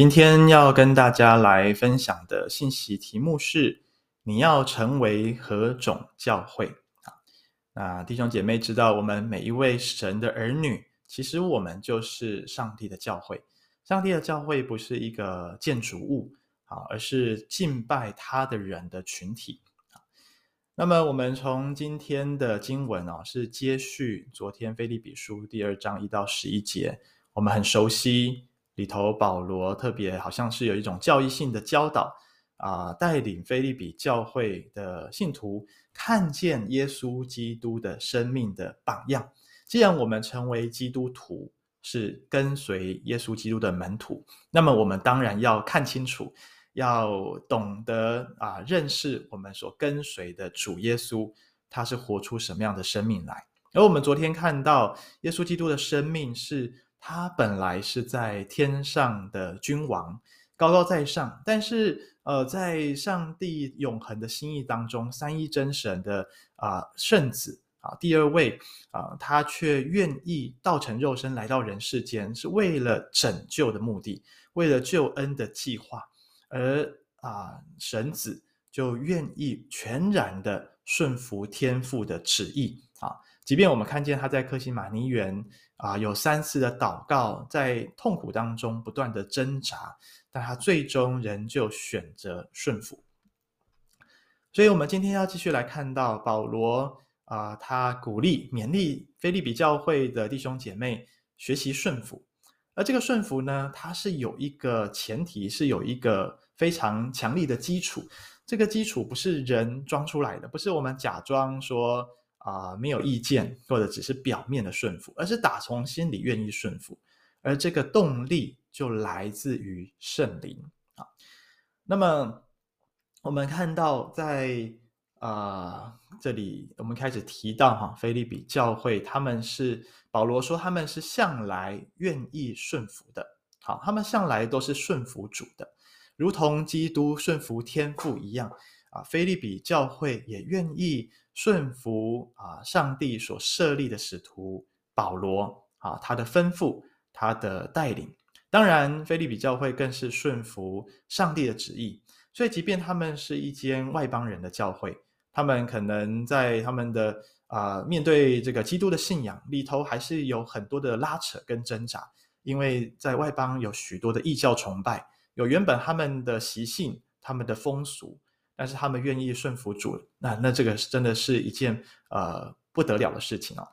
今天要跟大家来分享的信息题目是：你要成为何种教会？啊，那弟兄姐妹知道，我们每一位神的儿女，其实我们就是上帝的教会。上帝的教会不是一个建筑物啊，而是敬拜他的人的群体。那么，我们从今天的经文啊，是接续昨天腓立比书第二章一到十一节，我们很熟悉。里头保罗特别好像是有一种教义性的教导啊、带领腓利比教会的信徒看见耶稣基督的生命的榜样。既然我们成为基督徒，是跟随耶稣基督的门徒，那么我们当然要看清楚，要懂得啊、认识我们所跟随的主耶稣，他是活出什么样的生命来。而我们昨天看到耶稣基督的生命是。他本来是在天上的君王，高高在上，但是呃，在上帝永恒的心意当中，三一真神的啊、圣子啊，第二位啊、他却愿意道成肉身来到人世间，是为了拯救的目的，为了救恩的计划，而啊、神子就愿意全然的顺服天父的旨意啊。即便我们看见他在克西马尼园啊，有三次的祷告，在痛苦当中不断的挣扎，但他最终仍旧选择顺服。所以，我们今天要继续来看到保罗啊，他鼓励勉励腓利比教会的弟兄姐妹学习顺服。而这个顺服呢，它是有一个前提，是有一个非常强力的基础。这个基础不是人装出来的，不是我们假装说。啊、呃，没有意见，或者只是表面的顺服，而是打从心里愿意顺服，而这个动力就来自于圣灵啊。那么我们看到在啊、呃、这里，我们开始提到哈，腓利比教会他们是保罗说他们是向来愿意顺服的，好，他们向来都是顺服主的，如同基督顺服天父一样啊。腓利比教会也愿意。顺服啊，上帝所设立的使徒保罗啊，他的吩咐，他的带领。当然，腓利比教会更是顺服上帝的旨意。所以，即便他们是一间外邦人的教会，他们可能在他们的啊面对这个基督的信仰里头，还是有很多的拉扯跟挣扎。因为在外邦有许多的异教崇拜，有原本他们的习性、他们的风俗。但是他们愿意顺服主，那那这个是真的是一件呃不得了的事情啊。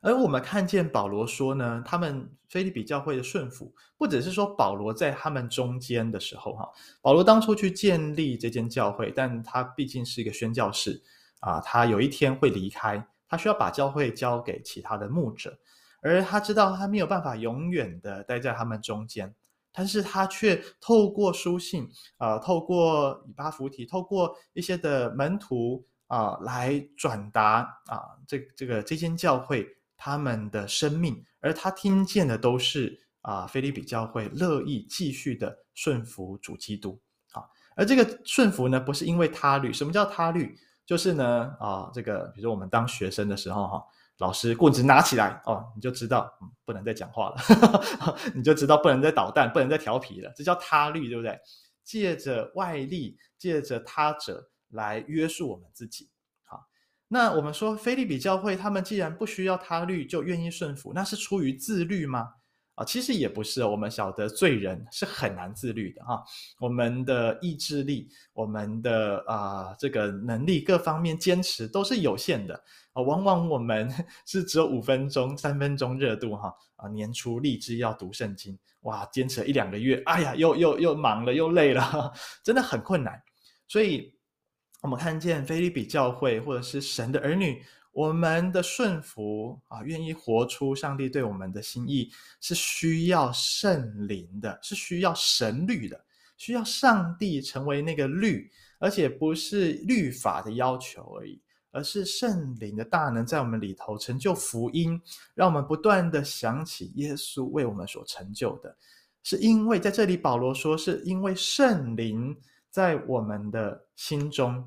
而我们看见保罗说呢，他们腓利比教会的顺服，不只是说保罗在他们中间的时候哈，保罗当初去建立这间教会，但他毕竟是一个宣教士啊，他有一天会离开，他需要把教会交给其他的牧者，而他知道他没有办法永远的待在他们中间。但是他却透过书信啊、呃，透过以巴弗提，透过一些的门徒啊、来转达啊，这这个这间教会他们的生命，而他听见的都是啊，腓利比教会乐意继续的顺服主基督啊，而这个顺服呢，不是因为他律，什么叫他律？就是呢啊，这个比如说我们当学生的时候哈。老师棍子拿起来哦，你就知道，嗯，不能再讲话了，你就知道不能再捣蛋，不能再调皮了，这叫他律，对不对？借着外力，借着他者来约束我们自己。好，那我们说菲利比教会，他们既然不需要他律，就愿意顺服，那是出于自律吗？啊，其实也不是，我们晓得罪人是很难自律的哈。我们的意志力，我们的啊这个能力，各方面坚持都是有限的啊。往往我们 是只有五分钟、三分钟热度哈啊。年初立志要读圣经，哇，坚持了一两个月，哎呀，又又又忙了，又累了，真的很困难。所以，我们看见腓立比教会或者是神的儿女。我们的顺服啊，愿意活出上帝对我们的心意，是需要圣灵的，是需要神律的，需要上帝成为那个律，而且不是律法的要求而已，而是圣灵的大能在我们里头成就福音，让我们不断的想起耶稣为我们所成就的，是因为在这里保罗说，是因为圣灵在我们的心中。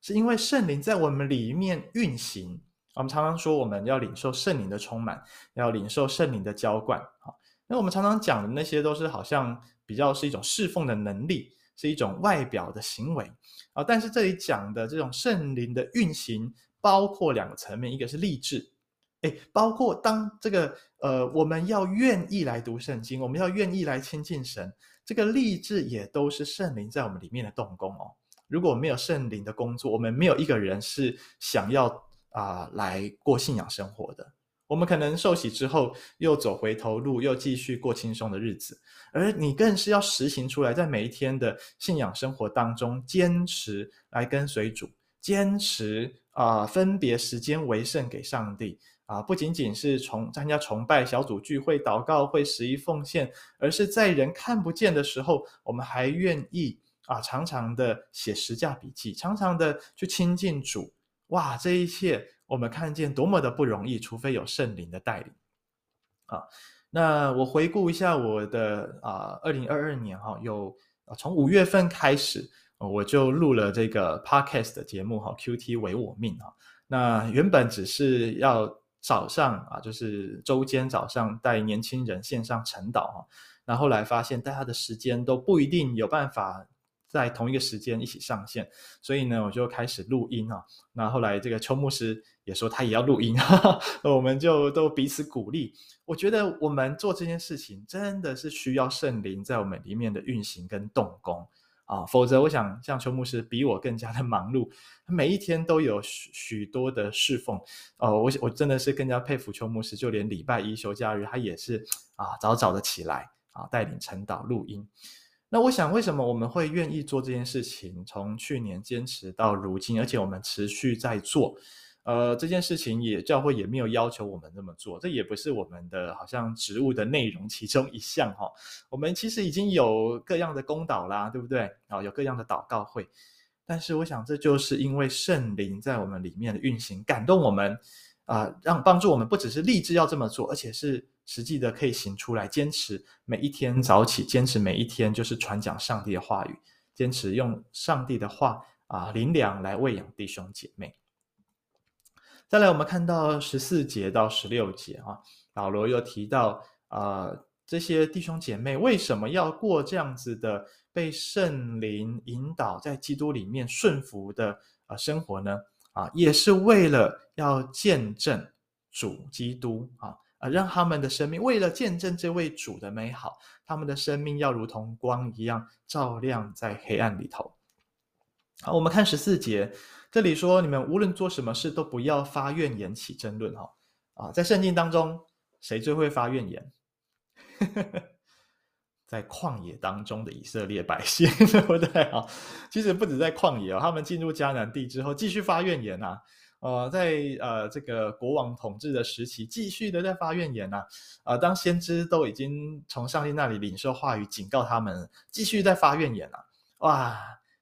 是因为圣灵在我们里面运行，我们常常说我们要领受圣灵的充满，要领受圣灵的浇灌。那我们常常讲的那些都是好像比较是一种侍奉的能力，是一种外表的行为啊。但是这里讲的这种圣灵的运行，包括两个层面，一个是立志，诶，包括当这个呃，我们要愿意来读圣经，我们要愿意来亲近神，这个立志也都是圣灵在我们里面的动工哦。如果没有圣灵的工作，我们没有一个人是想要啊、来过信仰生活的。我们可能受洗之后又走回头路，又继续过轻松的日子。而你更是要实行出来，在每一天的信仰生活当中，坚持来跟随主，坚持啊、分别时间为圣给上帝啊、不仅仅是从参加崇拜、小组聚会、祷告会、十一奉献，而是在人看不见的时候，我们还愿意。啊，常常的写十架笔记，常常的去亲近主，哇，这一切我们看见多么的不容易，除非有圣灵的带领。啊，那我回顾一下我的啊，二零二二年哈、有从五月份开始，我就录了这个 podcast 的节目哈、，QT 为我命哈、那原本只是要早上啊，就是周间早上带年轻人线上晨祷哈，那、后来发现大家的时间都不一定有办法。在同一个时间一起上线，所以呢，我就开始录音啊。那后来这个邱牧师也说他也要录音，哈哈，我们就都彼此鼓励。我觉得我们做这件事情真的是需要圣灵在我们里面的运行跟动工啊，否则我想像邱牧师比我更加的忙碌，每一天都有许许多的侍奉哦。我我真的是更加佩服邱牧师，就连礼拜一休假日他也是啊早早的起来啊带领晨祷录音。那我想，为什么我们会愿意做这件事情？从去年坚持到如今，而且我们持续在做。呃，这件事情也教会也没有要求我们这么做，这也不是我们的好像职务的内容其中一项哈。我们其实已经有各样的公祷啦，对不对？啊，有各样的祷告会。但是我想，这就是因为圣灵在我们里面的运行，感动我们啊，让帮助我们不只是立志要这么做，而且是。实际的可以行出来，坚持每一天早起，坚持每一天就是传讲上帝的话语，坚持用上帝的话啊灵粮来喂养弟兄姐妹。再来，我们看到十四节到十六节啊，保罗又提到啊，这些弟兄姐妹为什么要过这样子的被圣灵引导，在基督里面顺服的啊生活呢？啊，也是为了要见证主基督啊。啊，让他们的生命为了见证这位主的美好，他们的生命要如同光一样照亮在黑暗里头。好，我们看十四节，这里说：你们无论做什么事，都不要发怨言起争论。哈啊，在圣经当中，谁最会发怨言？在旷野当中的以色列百姓，对不对啊？其实不止在旷野哦，他们进入迦南地之后，继续发怨言啊。呃，在呃这个国王统治的时期，继续的在发怨言呐、啊。呃，当先知都已经从上帝那里领受话语，警告他们，继续在发怨言呐、哇，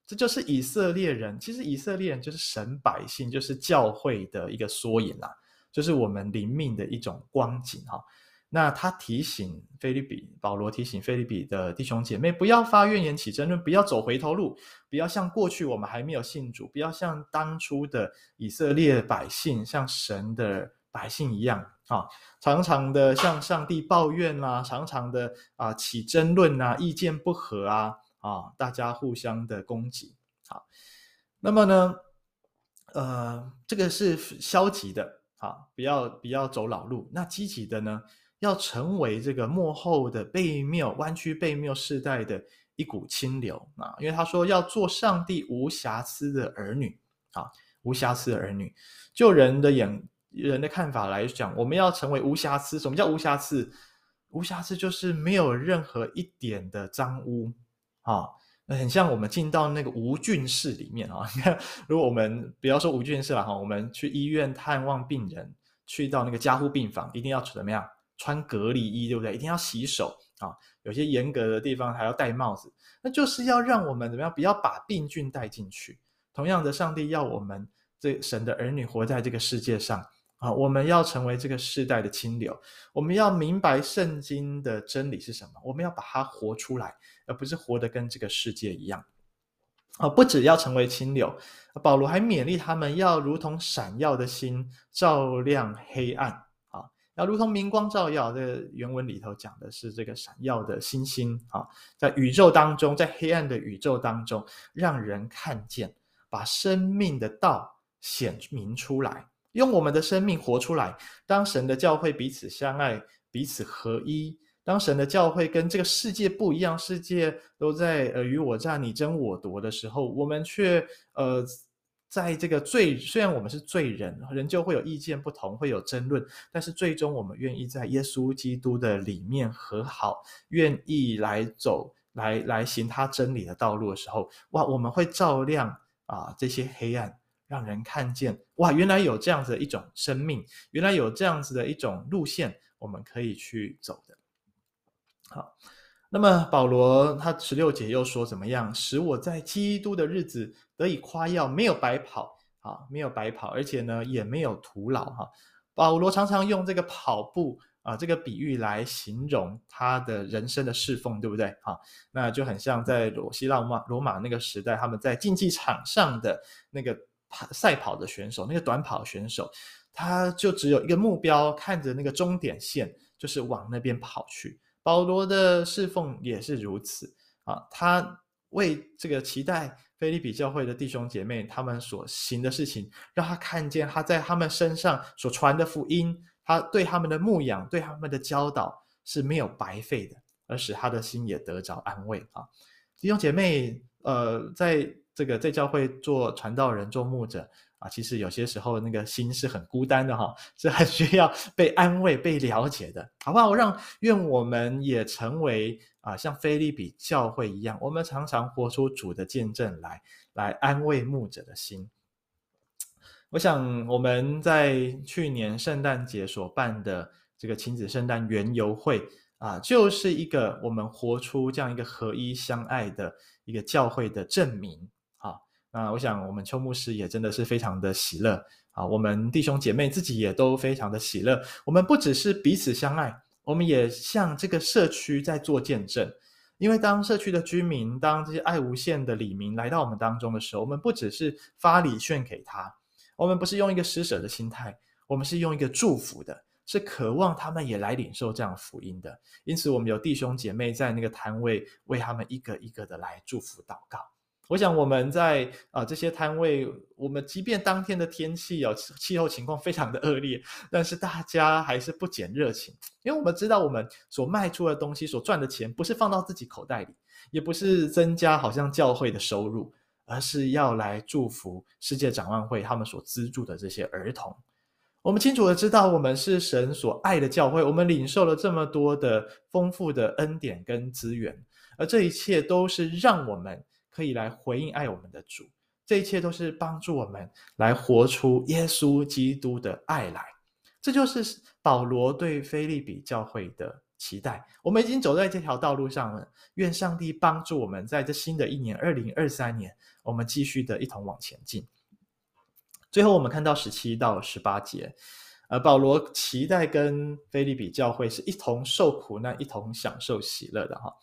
这就是以色列人。其实以色列人就是神百姓，就是教会的一个缩影啦、就是我们灵命的一种光景哈。那他提醒腓立比，保罗提醒腓立比的弟兄姐妹，不要发怨言起争论，不要走回头路，不要像过去我们还没有信主，不要像当初的以色列百姓，像神的百姓一样啊，常常的向上帝抱怨啊，常常的啊起争论啊，意见不合啊，啊，大家互相的攻击。好，那么呢，呃，这个是消极的，啊，不要不要走老路。那积极的呢？要成为这个幕后的悖谬、弯曲悖谬世代的一股清流啊！因为他说要做上帝无瑕疵的儿女啊，无瑕疵的儿女。就人的眼、人的看法来讲，我们要成为无瑕疵。什么叫无瑕疵？无瑕疵就是没有任何一点的脏污啊，很像我们进到那个无菌室里面啊。你看，如果我们不要说无菌室了哈，我们去医院探望病人，去到那个加护病房，一定要怎么样？穿隔离衣，对不对？一定要洗手啊！有些严格的地方还要戴帽子，那就是要让我们怎么样？不要把病菌带进去。同样的，上帝要我们这神的儿女活在这个世界上啊，我们要成为这个世代的清流。我们要明白圣经的真理是什么，我们要把它活出来，而不是活得跟这个世界一样啊！不只要成为清流，保罗还勉励他们要如同闪耀的星，照亮黑暗。那如同明光照耀。这个原文里头讲的是这个闪耀的星星啊，在宇宙当中，在黑暗的宇宙当中，让人看见，把生命的道显明出来，用我们的生命活出来。当神的教会彼此相爱，彼此合一。当神的教会跟这个世界不一样，世界都在尔虞我诈、你争我夺的时候，我们却呃，在这个罪，虽然我们是罪人，人就会有意见不同，会有争论，但是最终我们愿意在耶稣基督的里面和好，愿意来走，来来行他真理的道路的时候，哇，我们会照亮啊这些黑暗，让人看见，哇，原来有这样子的一种生命，原来有这样子的一种路线，我们可以去走的。好，那么保罗他十六节又说怎么样？使我在基督的日子得以夸耀，没有白跑啊，没有白跑，而且呢也没有徒劳哈。保罗常常用这个跑步啊这个比喻来形容他的人生的侍奉，对不对？哈，那就很像在罗希腊马罗马那个时代，他们在竞技场上的那个赛跑的选手，那个短跑选手，他就只有一个目标，看着那个终点线，就是往那边跑去。保罗的侍奉也是如此啊，他为这个期待腓立比教会的弟兄姐妹他们所行的事情，让他看见他在他们身上所传的福音，他对他们的牧养、对他们的教导是没有白费的，而使他的心也得着安慰啊。弟兄姐妹，呃，在这个在教会做传道人、做牧者。啊，其实有些时候那个心是很孤单的哈，是很需要被安慰、被了解的，好不好？让愿我们也成为啊，像菲利比教会一样，我们常常活出主的见证来，来安慰牧者的心。我想我们在去年圣诞节所办的这个亲子圣诞园游会啊，就是一个我们活出这样一个合一相爱的一个教会的证明。那我想，我们邱牧师也真的是非常的喜乐啊！我们弟兄姐妹自己也都非常的喜乐。我们不只是彼此相爱，我们也向这个社区在做见证。因为当社区的居民，当这些爱无限的里民来到我们当中的时候，我们不只是发礼券给他，我们不是用一个施舍的心态，我们是用一个祝福的，是渴望他们也来领受这样福音的。因此，我们有弟兄姐妹在那个摊位为他们一个一个的来祝福祷告。我想我们在啊、这些摊位，我们即便当天的天气有气候情况非常的恶劣，但是大家还是不减热情，因为我们知道我们所卖出的东西所赚的钱，不是放到自己口袋里，也不是增加好像教会的收入，而是要来祝福世界展望会他们所资助的这些儿童。我们清楚的知道，我们是神所爱的教会，我们领受了这么多的丰富的恩典跟资源，而这一切都是让我们。可以来回应爱我们的主，这一切都是帮助我们来活出耶稣基督的爱来。这就是保罗对腓利比教会的期待。我们已经走在这条道路上了，愿上帝帮助我们在这新的一年二零二三年，我们继续的一同往前进。最后，我们看到十七到十八节，呃，保罗期待跟腓利比教会是一同受苦难，一同享受喜乐的哈。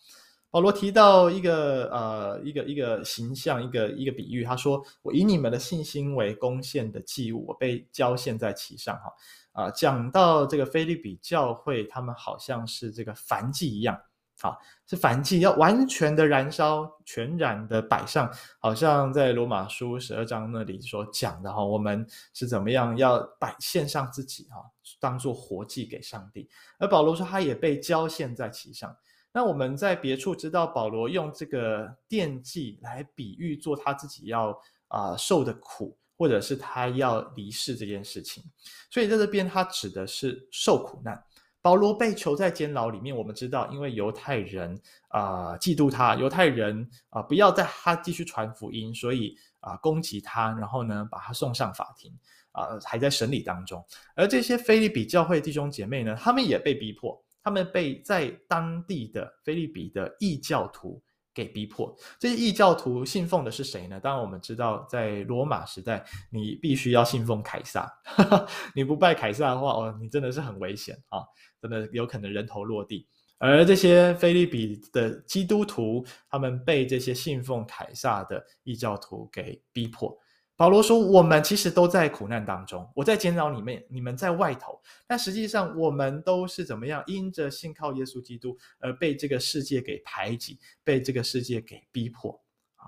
保罗提到一个呃一个一个形象，一个一个比喻，他说：“我以你们的信心为供献的祭物，我被交献在其上。”哈啊，讲到这个腓利比教会，他们好像是这个燔祭一样，好是燔祭，要完全的燃烧，全然的摆上，好像在罗马书十二章那里所讲的哈，我们是怎么样要摆献上自己哈，当做活祭给上帝。而保罗说，他也被交献在其上。那我们在别处知道保罗用这个奠祭来比喻做他自己要啊、受的苦，或者是他要离世这件事情，所以在这边他指的是受苦难。保罗被囚在监牢里面，我们知道，因为犹太人啊、嫉妒他，犹太人啊、不要在他继续传福音，所以啊、攻击他，然后呢把他送上法庭啊、还在审理当中。而这些腓立比教会弟兄姐妹呢，他们也被逼迫。他们被在当地的菲利比的异教徒给逼迫。这些异教徒信奉的是谁呢？当然，我们知道，在罗马时代，你必须要信奉凯撒。你不拜凯撒的话，哦，你真的是很危险啊！真的有可能人头落地。而这些菲利比的基督徒，他们被这些信奉凯撒的异教徒给逼迫。保罗说：“我们其实都在苦难当中，我在监牢里面，你们在外头。但实际上，我们都是怎么样？因着信靠耶稣基督而被这个世界给排挤，被这个世界给逼迫啊！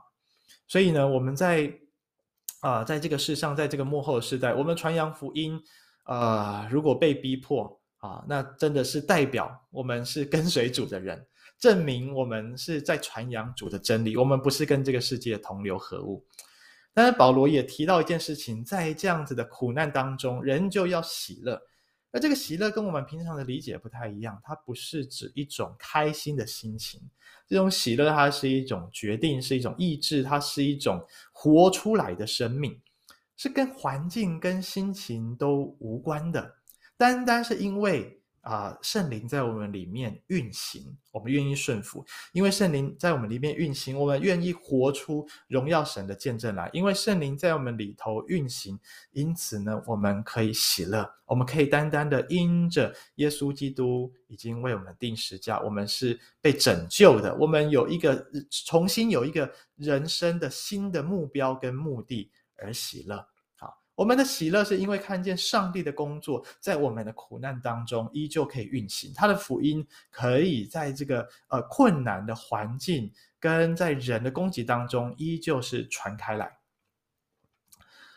所以呢，我们在啊、在这个世上，在这个幕后的世代，我们传扬福音、呃，如果被逼迫啊，那真的是代表我们是跟随主的人，证明我们是在传扬主的真理，我们不是跟这个世界同流合污。”但是保罗也提到一件事情，在这样子的苦难当中，人就要喜乐。而这个喜乐跟我们平常的理解不太一样，它不是指一种开心的心情，这种喜乐它是一种决定，是一种意志，它是一种活出来的生命，是跟环境跟心情都无关的，单单是因为。啊，圣灵在我们里面运行，我们愿意顺服，因为圣灵在我们里面运行，我们愿意活出荣耀神的见证来。因为圣灵在我们里头运行，因此呢，我们可以喜乐，我们可以单单的因着耶稣基督已经为我们定十架，我们是被拯救的，我们有一个重新有一个人生的新的目标跟目的而喜乐。我们的喜乐是因为看见上帝的工作在我们的苦难当中依旧可以运行，他的福音可以在这个呃困难的环境跟在人的攻击当中依旧是传开来。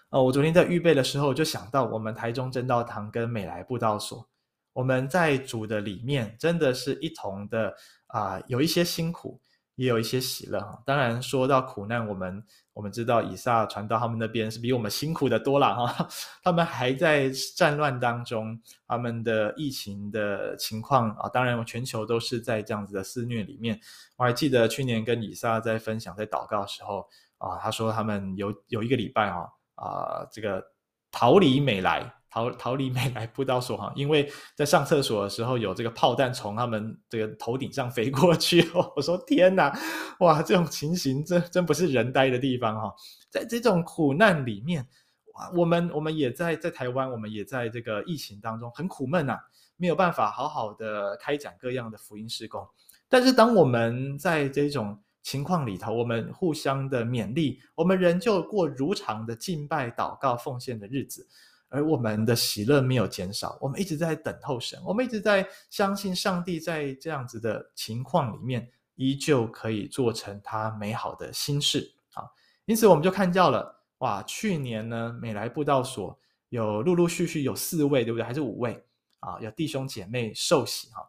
呃，我昨天在预备的时候就想到，我们台中正道堂跟美来布道所，我们在主的里面真的是一同的啊，有一些辛苦。也有一些喜乐哈，当然说到苦难，我们我们知道以撒传到他们那边是比我们辛苦的多了哈，他们还在战乱当中，他们的疫情的情况啊，当然全球都是在这样子的肆虐里面。我还记得去年跟以撒在分享在祷告的时候啊，他说他们有有一个礼拜哈啊，这个逃离美来。逃逃离美来布道所哈，因为在上厕所的时候有这个炮弹从他们这个头顶上飞过去哦，我说天哪，哇，这种情形真真不是人待的地方哈，在这种苦难里面，哇，我们我们也在在台湾，我们也在这个疫情当中很苦闷呐，没有办法好好的开展各样的福音事工，但是当我们在这种情况里头，我们互相的勉励，我们仍旧过如常的敬拜、祷告、奉献的日子。而我们的喜乐没有减少，我们一直在等候神，我们一直在相信上帝在这样子的情况里面，依旧可以做成他美好的心事啊。因此，我们就看到了，哇，去年呢，美来布道所有陆陆续续有四位，对不对？还是五位啊？有弟兄姐妹受洗哈，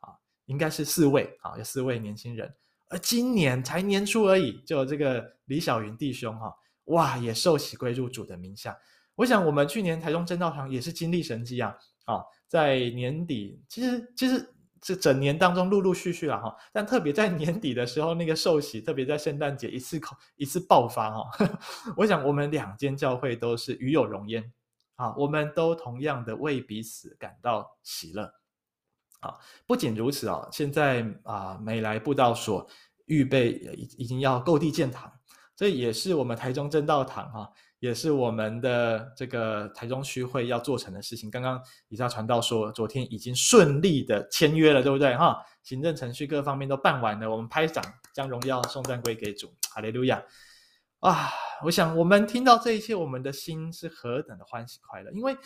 啊，应该是四位啊，有四位年轻人。而今年才年初而已，就有这个李小云弟兄哈，哇，也受洗归入主的名下。我想，我们去年台中真道堂也是经历神迹啊！啊，在年底，其实其实这整年当中陆陆续续了哈，但特别在年底的时候，那个受洗，特别在圣诞节一次口一次爆发哈。我想，我们两间教会都是与有荣焉啊，我们都同样的为彼此感到喜乐啊。不仅如此啊，现在啊，美来布道所预备已已经要购地建堂，这也是我们台中真道堂哈。也是我们的这个台中区会要做成的事情。刚刚以下传道说，昨天已经顺利的签约了，对不对？哈，行政程序各方面都办完了，我们拍掌，将荣耀送赞归给主，哈利路亚！啊，我想我们听到这一切，我们的心是何等的欢喜快乐，因为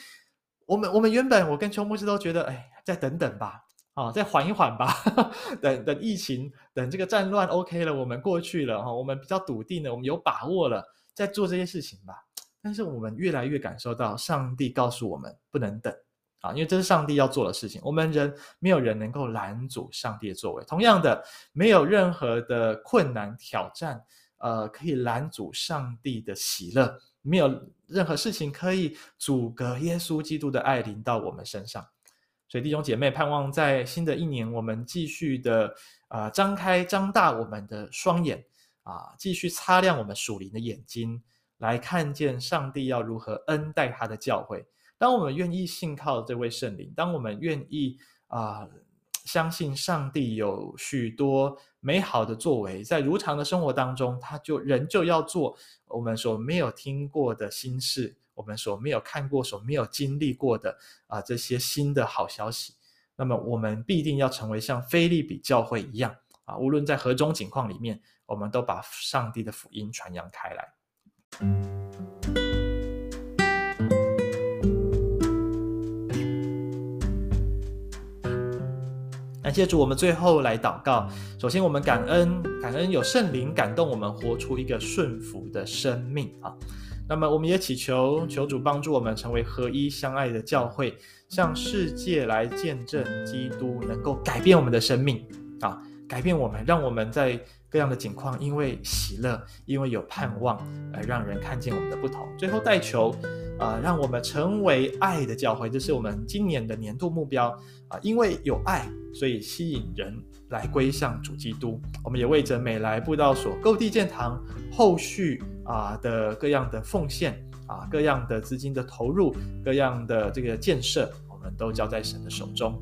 我们我们原本我跟邱牧师都觉得，哎，再等等吧，啊，再缓一缓吧，等等疫情，等这个战乱 OK 了，我们过去了哈，我们比较笃定了，我们有把握了，再做这些事情吧。但是我们越来越感受到，上帝告诉我们不能等啊，因为这是上帝要做的事情。我们人没有人能够拦阻上帝的作为，同样的，没有任何的困难挑战，呃，可以拦阻上帝的喜乐，没有任何事情可以阻隔耶稣基督的爱临到我们身上。所以弟兄姐妹，盼望在新的一年，我们继续的啊、呃，张开张大我们的双眼啊，继续擦亮我们属灵的眼睛。来看见上帝要如何恩待他的教会。当我们愿意信靠这位圣灵，当我们愿意啊、相信上帝有许多美好的作为，在如常的生活当中，他就仍旧要做我们所没有听过的新事，我们所没有看过、所没有经历过的啊、这些新的好消息。那么我们必定要成为像腓利比教会一样啊，无论在何种境况里面，我们都把上帝的福音传扬开来。感谢主我们最后来祷告首先我们感恩感恩有圣灵感动我们活出一个顺服的生命啊。那么我们也祈求求主帮助我们成为合一相爱的教会向世界来见证基督能够改变我们的生命啊。改变我们，让我们在各样的境况，因为喜乐，因为有盼望，而让人看见我们的不同。最后，带球。啊、让我们成为爱的教会，这是我们今年的年度目标啊、因为有爱，所以吸引人来归向主基督。我们也为着美来布道所购地建堂后续啊、的各样的奉献啊、各样的资金的投入，各样的这个建设，我们都交在神的手中。